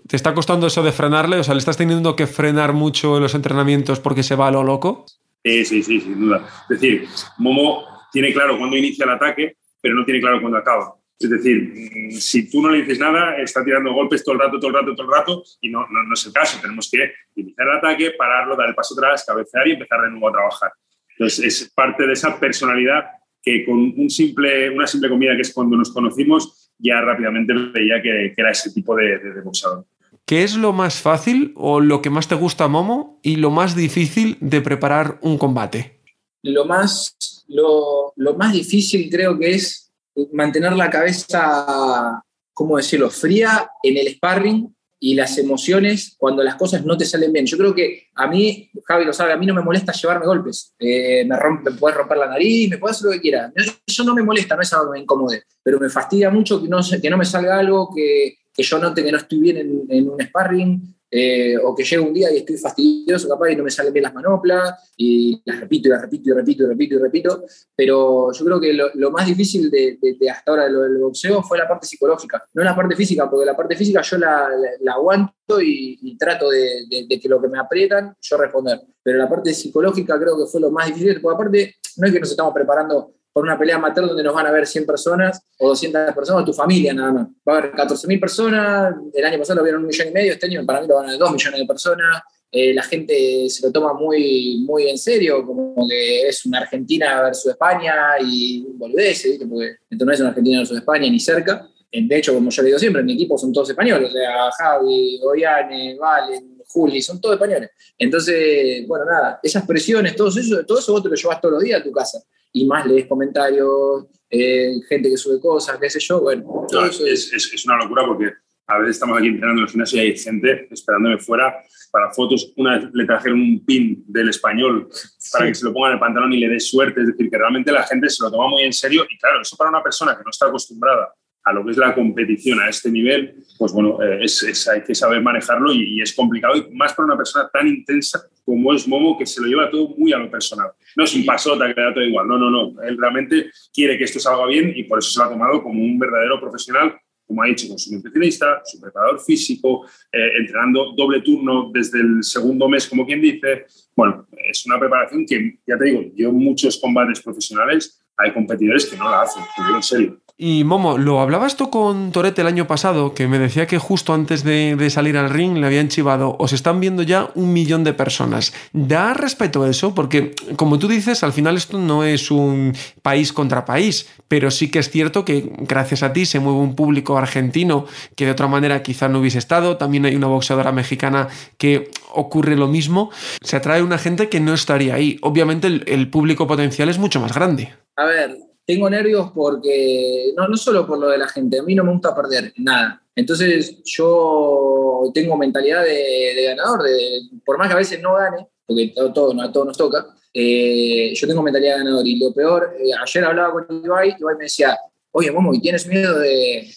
B: ¿te está costando eso de frenarle? O sea, ¿le estás teniendo que frenar mucho en los entrenamientos porque se va a lo loco?
F: Sí, sí, sí, sin duda. Es decir, Momo tiene claro cuándo inicia el ataque, pero no tiene claro cuándo acaba. Es decir, mm, si tú no le dices nada, está tirando golpes todo el rato, todo el rato, todo el rato, y no, no, es el caso. Tenemos que iniciar el ataque, pararlo, dar el paso atrás, cabecear y empezar de nuevo a trabajar. Entonces, es parte de esa personalidad que con un simple, una simple comida, que es cuando nos conocimos, ya rápidamente veía que, era ese tipo de, de, boxeador.
B: ¿Qué es lo más fácil o lo que más te gusta, Momo, y lo más difícil de preparar un combate?
G: Lo más, lo, lo más difícil creo que es mantener la cabeza, ¿cómo decirlo?, fría en el sparring y las emociones cuando las cosas no te salen bien. Yo creo que a mí, Javi lo sabe, a mí no me molesta llevarme golpes. Eh, me, rompe, me puedes romper la nariz, me puedes hacer lo que quieras. Eso no me molesta, no es algo que me incomode, pero me fastidia mucho que no, que no me salga algo, que, que yo note que no estoy bien en, en un sparring, eh, o que llega un día y estoy fastidioso capaz y no me salen bien las manoplas y las repito y las repito y repito y repito y repito, pero yo creo que lo, más difícil de, hasta ahora del boxeo fue la parte psicológica, no la parte física, porque la parte física yo la, aguanto y, trato de, que lo que me aprietan, yo responder, pero la parte psicológica creo que fue lo más difícil, porque aparte no es que nos estamos preparando por una pelea amateur donde nos van a ver 100 personas o 200 personas, o tu familia nada más. Va a haber 14.000 personas, el año pasado lo vieron un millón y medio, este año para mí lo van a ver 2 millones de personas. Eh, la gente se lo toma muy, muy en serio, como que es una Argentina versus España y boludece, ¿viste? porque esto no es una Argentina versus España ni cerca. De hecho, como yo le digo siempre, mi equipo son todos españoles, o sea, Javi, Goyane, Valen, Juli, son todos españoles. Entonces, bueno, nada, esas presiones, todo eso, todo eso vos te lo llevas todos los días a tu casa y más lees comentarios, eh, gente que sube cosas, qué sé yo, bueno.
F: es, es, una locura porque a veces estamos aquí entrenando en el gimnasio y hay gente esperándome fuera para fotos. Una vez le trajeron un pin del español para que se lo ponga en el pantalón y le dé suerte. Es decir, que realmente la gente se lo toma muy en serio y claro, eso para una persona que no está acostumbrada a lo que es la competición a este nivel, pues bueno, eh, es, hay que saber manejarlo y, es complicado, y más para una persona tan intensa como es Momo, que se lo lleva todo muy a lo personal. No es un pasota que le da todo igual, no, no, no. Él realmente quiere que esto salga bien y por eso se lo ha tomado como un verdadero profesional, como ha dicho, con su nutricionista, su preparador físico, eh, entrenando doble turno desde el segundo mes, como quien dice. Bueno, es una preparación que, ya te digo, yo muchos combates profesionales hay competidores que no la hacen, te digo en serio.
B: Y Momo, lo hablabas tú con Torete el año pasado, que me decía que justo antes de, salir al ring le habían chivado, os están viendo ya un millón de personas. ¿Da respeto a eso? Porque, como tú dices, al final esto no es un país contra país, pero sí que es cierto que gracias a ti se mueve un público argentino que de otra manera quizá no hubiese estado. También hay una boxeadora mexicana que ocurre lo mismo. Se atrae una gente que no estaría ahí. Obviamente el público potencial es mucho más grande.
G: A ver, tengo nervios porque, no, no solo por lo de la gente, a mí no me gusta perder nada. Entonces yo tengo mentalidad de, ganador, de, por más que a veces no gane, porque todo, a todos nos toca, eh, yo tengo mentalidad de ganador. Y lo peor, eh, ayer hablaba con Ibai, Ibai me decía, oye, Momo, ¿y tienes miedo de,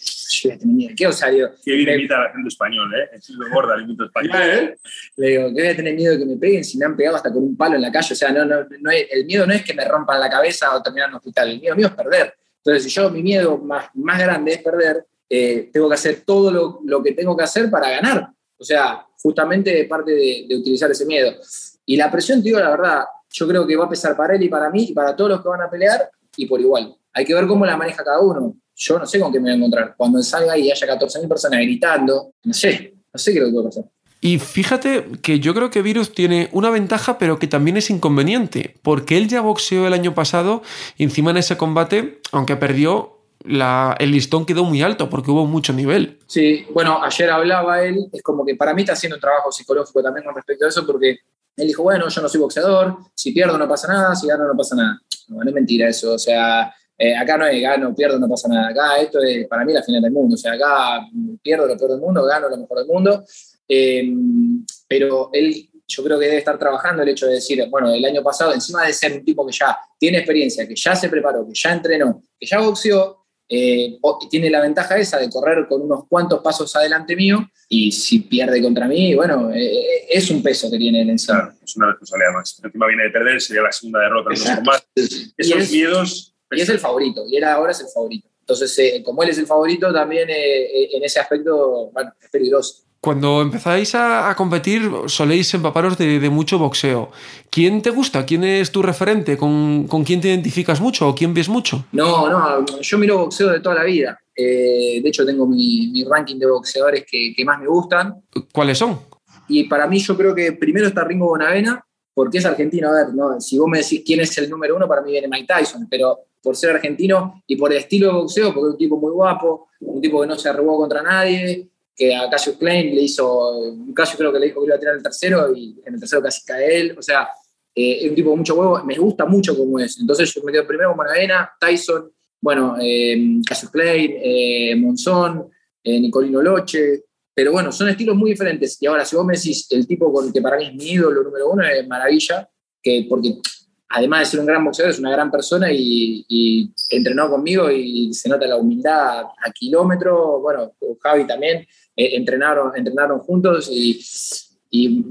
G: ¿Qué os salió?
F: Qué bien imita al acento español, ¿eh? Es lo gorda el imito español. ¿Eh?
G: Le digo, ¿qué voy a tener miedo de que me peguen si me han pegado hasta con un palo en la calle? O sea, no, no, no el miedo no es que me rompan la cabeza o terminar en un hospital, el miedo mío es perder. Entonces, si yo mi miedo más, más grande es perder, eh, tengo que hacer todo lo, lo, que tengo que hacer para ganar. O sea, justamente parte de, de utilizar ese miedo. Y la presión, te digo la verdad, yo creo que va a pesar para él y para mí y para todos los que van a pelear y por igual. Hay que ver cómo la maneja cada uno yo no sé con qué me voy a encontrar. Cuando salga y haya 14.000 personas gritando, no sé, no sé qué es lo que puede pasar.
B: Y fíjate que yo creo que Virus tiene una ventaja, pero que también es inconveniente, porque él ya boxeó el año pasado y encima en ese combate, aunque perdió, la, el listón quedó muy alto porque hubo mucho nivel.
G: Sí, bueno, ayer hablaba él, es como que para mí está haciendo un trabajo psicológico también con respecto a eso, porque él dijo, bueno, yo no soy boxeador, si pierdo no pasa nada, si gano no pasa nada. No, no es mentira eso, o sea, eh, acá no es gano, pierdo, no pasa nada. Acá esto es para mí la final del mundo. O sea, acá pierdo lo peor del mundo, gano lo mejor del mundo. Eh, pero él, yo creo que debe estar trabajando el hecho de decir, bueno, el año pasado, encima de ser un tipo que ya tiene experiencia, que ya se preparó, que ya entrenó, que ya boxeó, eh, tiene la ventaja esa de correr con unos cuantos pasos adelante mío y si pierde contra mí, bueno, es un peso que tiene el encima.
F: es una responsabilidad más. Encima viene de perder, sería la segunda derrota. Esos miedos
G: y es el favorito, y él ahora es el favorito. Entonces, eh, como él es el favorito, también eh, en ese aspecto, bueno, es peligroso.
B: Cuando empezáis a, competir, soléis empaparos de, mucho boxeo. ¿Quién te gusta? ¿Quién es tu referente? ¿Con, quién te identificas mucho o quién ves mucho?
G: No, no, yo miro boxeo de toda la vida. de hecho, tengo mi, ranking de boxeadores que, que, más me gustan.
B: ¿Cuáles son?
G: Y para mí, yo creo que primero está Ringo Bonavena, porque es argentino. A ver, ¿no? si vos me decís quién es el número uno, para mí viene Mike Tyson, pero por ser argentino y por el estilo de boxeo, porque es un tipo muy guapo, un tipo que no se arrugó contra nadie, que a Cassius Klein le hizo, Cassius creo que le dijo que iba a tirar el tercero y en el tercero casi cae él, o sea, eh, es un tipo con mucho huevo, me gusta mucho como es. Entonces yo me quedo primero con Maravena, Tyson, bueno, eh, Cassius Klein, eh, Monzón, eh, Nicolino Loche, pero bueno, son estilos muy diferentes. Y ahora, si vos me decís el tipo con el que para mí es mi ídolo número uno, es Maravilla, que porque además de ser un gran boxeador, es una gran persona y, entrenó conmigo y se nota la humildad a kilómetros. Bueno, Javi también eh, entrenaron, entrenaron juntos y,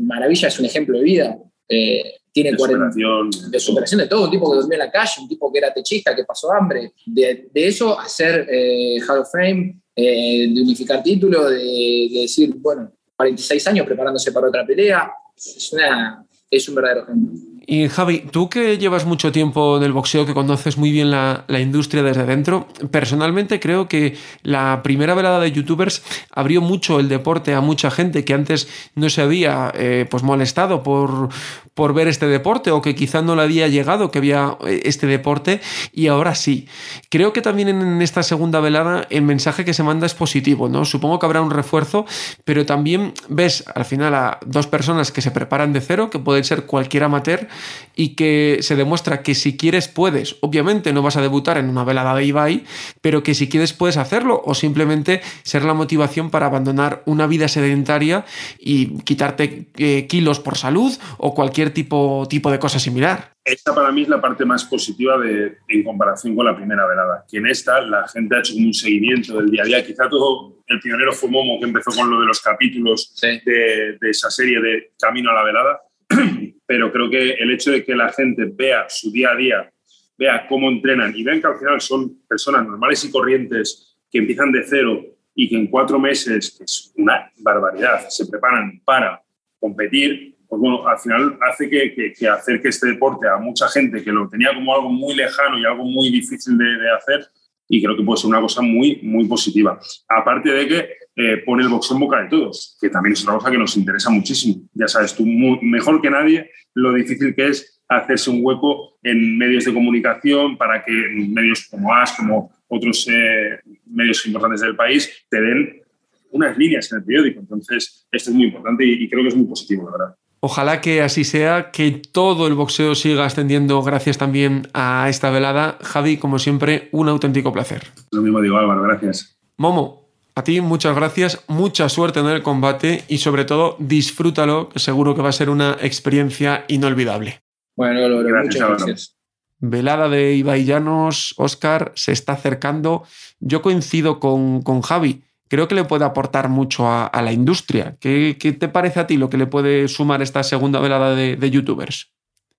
G: Maravilla es un ejemplo de vida. Eh, tiene
F: de superación.
G: de superación de todo, un tipo que durmió en la calle, un tipo que era techista, que pasó hambre. De, eso hacer eh, Hall of Fame, eh, de unificar títulos, de, decir, bueno, 46 años preparándose para otra pelea, es, una, es un verdadero ejemplo.
B: Y Javi, tú que llevas mucho tiempo en el boxeo, que conoces muy bien la, industria desde dentro, personalmente creo que la primera velada de youtubers abrió mucho el deporte a mucha gente que antes no se había eh, pues molestado por, por ver este deporte o que quizá no le había llegado que había eh, este deporte y ahora sí. Creo que también en esta segunda velada el mensaje que se manda es positivo, ¿no? Supongo que habrá un refuerzo, pero también ves al final a dos personas que se preparan de cero, que pueden ser cualquier amateur y que se demuestra que si quieres puedes. Obviamente no vas a debutar en una velada de Ibai, pero que si quieres puedes hacerlo o simplemente ser la motivación para abandonar una vida sedentaria y quitarte eh, kilos por salud o cualquier tipo, tipo de cosa similar.
F: Esta para mí es la parte más positiva de, en comparación con la primera velada, que en esta la gente ha hecho un seguimiento del día a día. Quizá todo el pionero fue Momo, que empezó con lo de los capítulos de, de esa serie de Camino a la velada, *clears throat* pero creo que el hecho de que la gente vea su día a día, vea cómo entrenan y vean que al final son personas normales y corrientes que empiezan de cero y que en cuatro meses, que es una barbaridad, se preparan para competir, pues bueno, al final hace que, que, acerque este deporte a mucha gente que lo tenía como algo muy lejano y algo muy difícil de, de hacer y creo que puede ser una cosa muy, muy positiva. Aparte de que eh, pone el boxeo en boca de todos, que también es una cosa que nos interesa muchísimo. Ya sabes tú mejor que nadie lo difícil que es hacerse un hueco en medios de comunicación para que medios como AS, como otros eh, medios importantes del país, te den unas líneas en el periódico. Entonces, esto es muy importante y, y creo que es muy positivo, la verdad.
B: Ojalá que así sea, que todo el boxeo siga ascendiendo gracias también a esta velada. Javi, como siempre, un auténtico placer.
F: Lo mismo digo, Álvaro, gracias.
B: Momo, a ti muchas gracias, mucha suerte en el combate y sobre todo disfrútalo, que seguro que va a ser una experiencia inolvidable.
G: Bueno, lo muchas gracias.
B: Velada de Ibai Llanos, Oscar, se está acercando. Yo coincido con, con Javi creo que le puede aportar mucho a, la industria. ¿Qué, te parece a ti lo que le puede sumar esta segunda velada de, youtubers?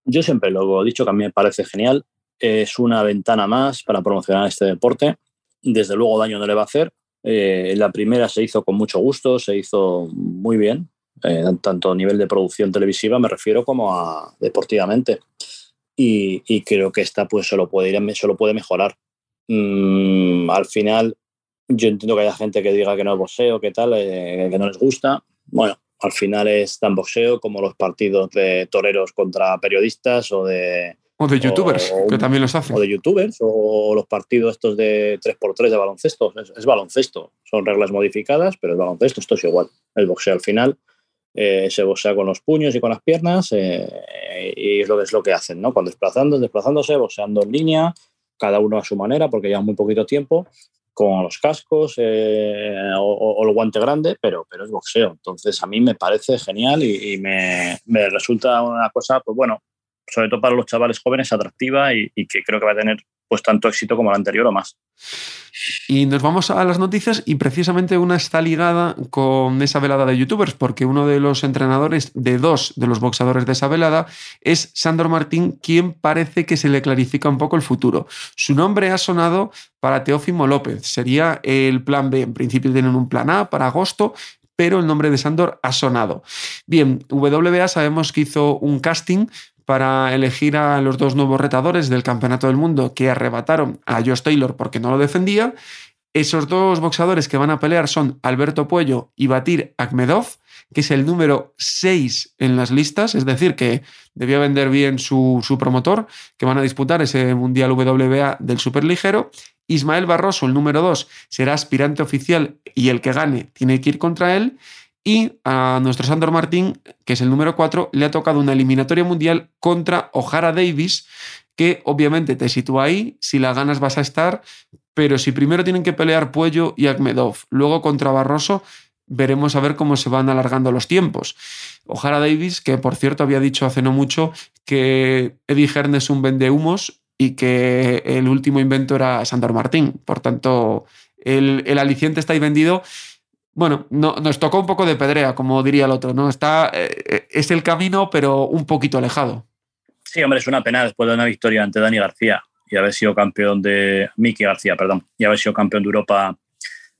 C: Yo siempre lo he dicho que a mí me parece genial. Es una ventana más para promocionar este deporte. Desde luego daño no le va a hacer. Eh, la primera se hizo con mucho gusto, se hizo muy bien, eh, tanto a nivel de producción televisiva, me refiero, como a deportivamente. Y, creo que esta pues solo puede, solo puede mejorar. Mm, al final, yo entiendo que haya gente que diga que no es boxeo, que tal, eh, que no les gusta. Bueno, al final es tan boxeo como los partidos de toreros contra periodistas o de...
B: O de youtubers, que también los hacen.
C: O de youtubers, o los partidos estos de 3x3 de baloncesto. Es, baloncesto. Son reglas modificadas, pero es baloncesto. Esto es igual. El boxeo al final eh, se boxea con los puños y con las piernas eh, y es lo, que es lo que hacen, ¿no? Cuando desplazando, desplazándose, boxeando en línea, cada uno a su manera, porque llevan muy poquito tiempo con los cascos eh, o, el guante grande, pero, pero es boxeo. Entonces a mí me parece genial y, me, resulta una cosa, pues bueno, sobre todo para los chavales jóvenes, atractiva y, que creo que va a tener pues tanto éxito como la anterior o más.
B: Y nos vamos a las noticias y precisamente una está ligada con esa velada de youtubers, porque uno de los entrenadores de dos de los boxadores de esa velada es Sandor Martín, quien parece que se le clarifica un poco el futuro. Su nombre ha sonado para Teófimo López, sería el plan B. En principio tienen un plan A para agosto, pero el nombre de Sandor ha sonado. Bien, WBA sabemos que hizo un casting para elegir a los dos nuevos retadores del Campeonato del Mundo que arrebataron a Josh Taylor porque no lo defendía. Esos dos boxadores que van a pelear son Alberto Puello y Batir Akhmedov, que es el número 6 en las listas, es decir, que debía vender bien su, su promotor, que van a disputar ese Mundial WBA del Superligero. Ismael Barroso, el número 2, será aspirante oficial y el que gane tiene que ir contra él. Y a nuestro Sandor Martín, que es el número 4, le ha tocado una eliminatoria mundial contra O'Hara Davis, que obviamente te sitúa ahí, si la ganas vas a estar, pero si primero tienen que pelear Puello y Akmedov, luego contra Barroso, veremos a ver cómo se van alargando los tiempos. O'Hara Davis, que por cierto había dicho hace no mucho que Eddie Hearn es un vendehumos y que el último invento era Sandor Martín. Por tanto, el, el aliciente está ahí vendido bueno, no, nos tocó un poco de pedrea, como diría el otro, ¿no? Está, eh, es el camino, pero un poquito alejado.
C: Sí, hombre, es una pena después de una victoria ante Dani García y haber sido campeón de. Miki García, perdón, y haber sido campeón de Europa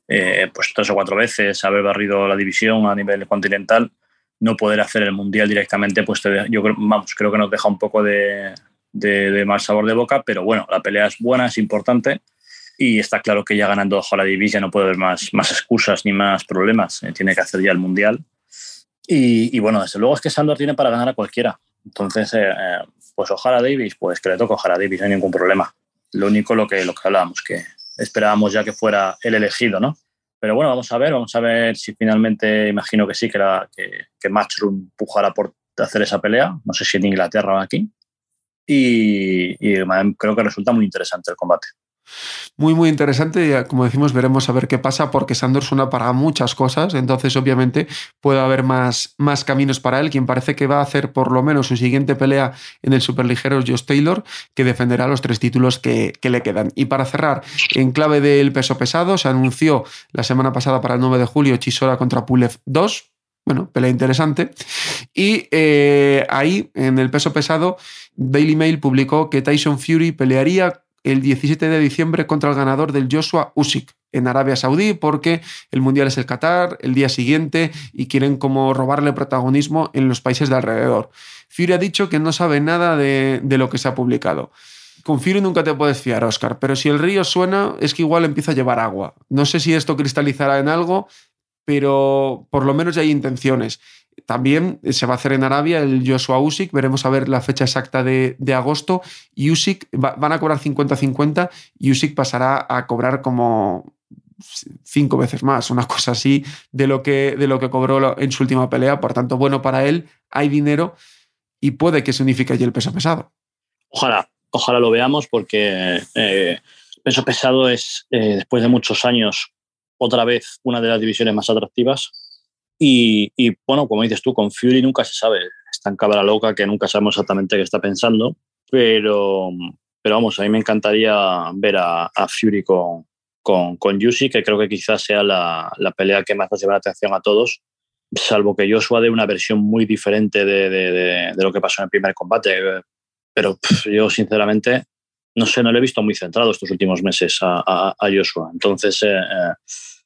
C: eh, pues tres o cuatro veces, haber barrido la división a nivel continental, no poder hacer el mundial directamente, pues yo creo, vamos, creo que nos deja un poco de, de, de mal sabor de boca, pero bueno, la pelea es buena, es importante y está claro que ya ganando la división no puede haber más, más excusas ni más problemas. Eh, tiene que hacer ya el Mundial. Y, y, bueno, desde luego es que Sandor tiene para ganar a cualquiera. Entonces, eh, eh pues ojalá Davis, pues que le toque ojalá Davis, no hay ningún problema. Lo único lo que, lo que hablábamos, que esperábamos ya que fuera el elegido, ¿no? Pero bueno, vamos a ver, vamos a ver si finalmente, imagino que sí, que, que, que Matchroom pujará por hacer esa pelea. No sé si en Inglaterra o aquí. Y, y creo que resulta muy interesante el combate.
B: Muy, muy interesante. Como decimos, veremos a ver qué pasa, porque Sandor suena para muchas cosas. Entonces, obviamente, puede haber más, más caminos para él. Quien parece que va a hacer por lo menos su siguiente pelea en el Superligero es Josh Taylor, que defenderá los tres títulos que, que, le quedan. Y para cerrar, en clave del peso pesado, se anunció la semana pasada para el 9 de julio Chisora contra Pulev 2. Bueno, pelea interesante. Y eh, ahí, en el peso pesado, Daily Mail publicó que Tyson Fury pelearía el 17 de diciembre contra el ganador del Joshua Usyk en Arabia Saudí porque el Mundial es el Qatar el día siguiente y quieren como robarle protagonismo en los países de alrededor. Fury ha dicho que no sabe nada de, de lo que se ha publicado. Con Fury nunca te puedes fiar, Oscar, pero si el río suena es que igual empieza a llevar agua. No sé si esto cristalizará en algo, pero por lo menos ya hay intenciones. También se va a hacer en Arabia el Joshua Usyk, veremos a ver la fecha exacta de, de agosto. Usyk va, van a cobrar 50-50 y Usyk pasará a cobrar como cinco veces más, una cosa así de lo que, de lo que cobró en su última pelea. Por tanto, bueno para él, hay dinero y puede que se unifique allí el peso pesado.
C: Ojalá, ojalá lo veamos porque eh, peso pesado es, eh, después de muchos años, otra vez una de las divisiones más atractivas y, y, bueno, como dices tú, con Fury nunca se sabe. Está en cabra loca que nunca sabemos exactamente qué está pensando. Pero, pero vamos, a mí me encantaría ver a, a Fury con, con, con Yusi, que creo que quizás sea la, la, pelea que más nos lleva la atención a todos. Salvo que Joshua dé una versión muy diferente de, de, de, de lo que pasó en el primer combate. Pero pff, yo, sinceramente, no sé, no le he visto muy centrado estos últimos meses a, a, a Joshua. Entonces, eh, eh,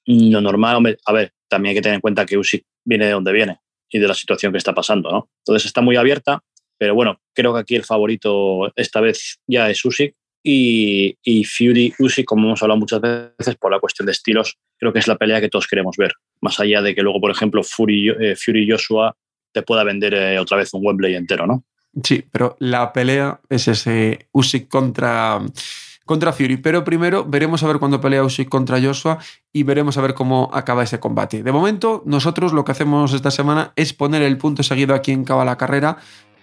C: lo normal, hombre, a ver, también hay que tener en cuenta que Usyk viene de donde viene y de la situación que está pasando, ¿no? Entonces está muy abierta, pero bueno, creo que aquí el favorito esta vez ya es Usyk y, y Fury Usyk, como hemos hablado muchas veces por la cuestión de estilos, creo que es la pelea que todos queremos ver, más allá de que luego, por ejemplo, Fury, eh, Fury Joshua te pueda vender eh, otra vez un Wembley entero, ¿no?
B: Sí, pero la pelea es ese Usyk contra contra Fury. Pero primero veremos a ver cuándo pelea Usyk contra Joshua y veremos a ver cómo acaba ese combate. De momento, nosotros lo que hacemos esta semana es poner el punto seguido aquí en Caba la Carrera.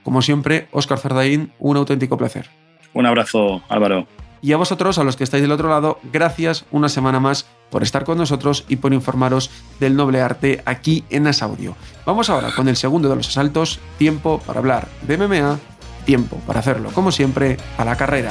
B: Como siempre, Óscar Zardaín, un auténtico placer.
C: Un abrazo, Álvaro.
B: Y a vosotros, a los que estáis del otro lado, gracias una semana más por estar con nosotros y por informaros del noble arte aquí en As Audio. Vamos ahora con el segundo de los asaltos, tiempo para hablar de MMA tiempo para hacerlo, como siempre, a la carrera.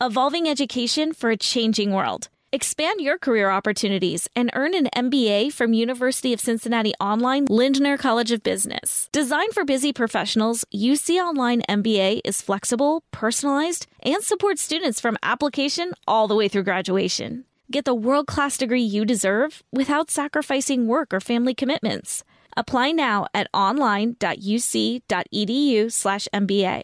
A: Evolving education for a changing world. Expand your career opportunities and earn an MBA from University of Cincinnati Online Lindner College of Business. Designed for busy professionals, UC Online MBA is flexible, personalized, and supports students from application all the way through graduation. Get the world-class degree you deserve without sacrificing work or family commitments. Apply now at online.uc.edu/mba.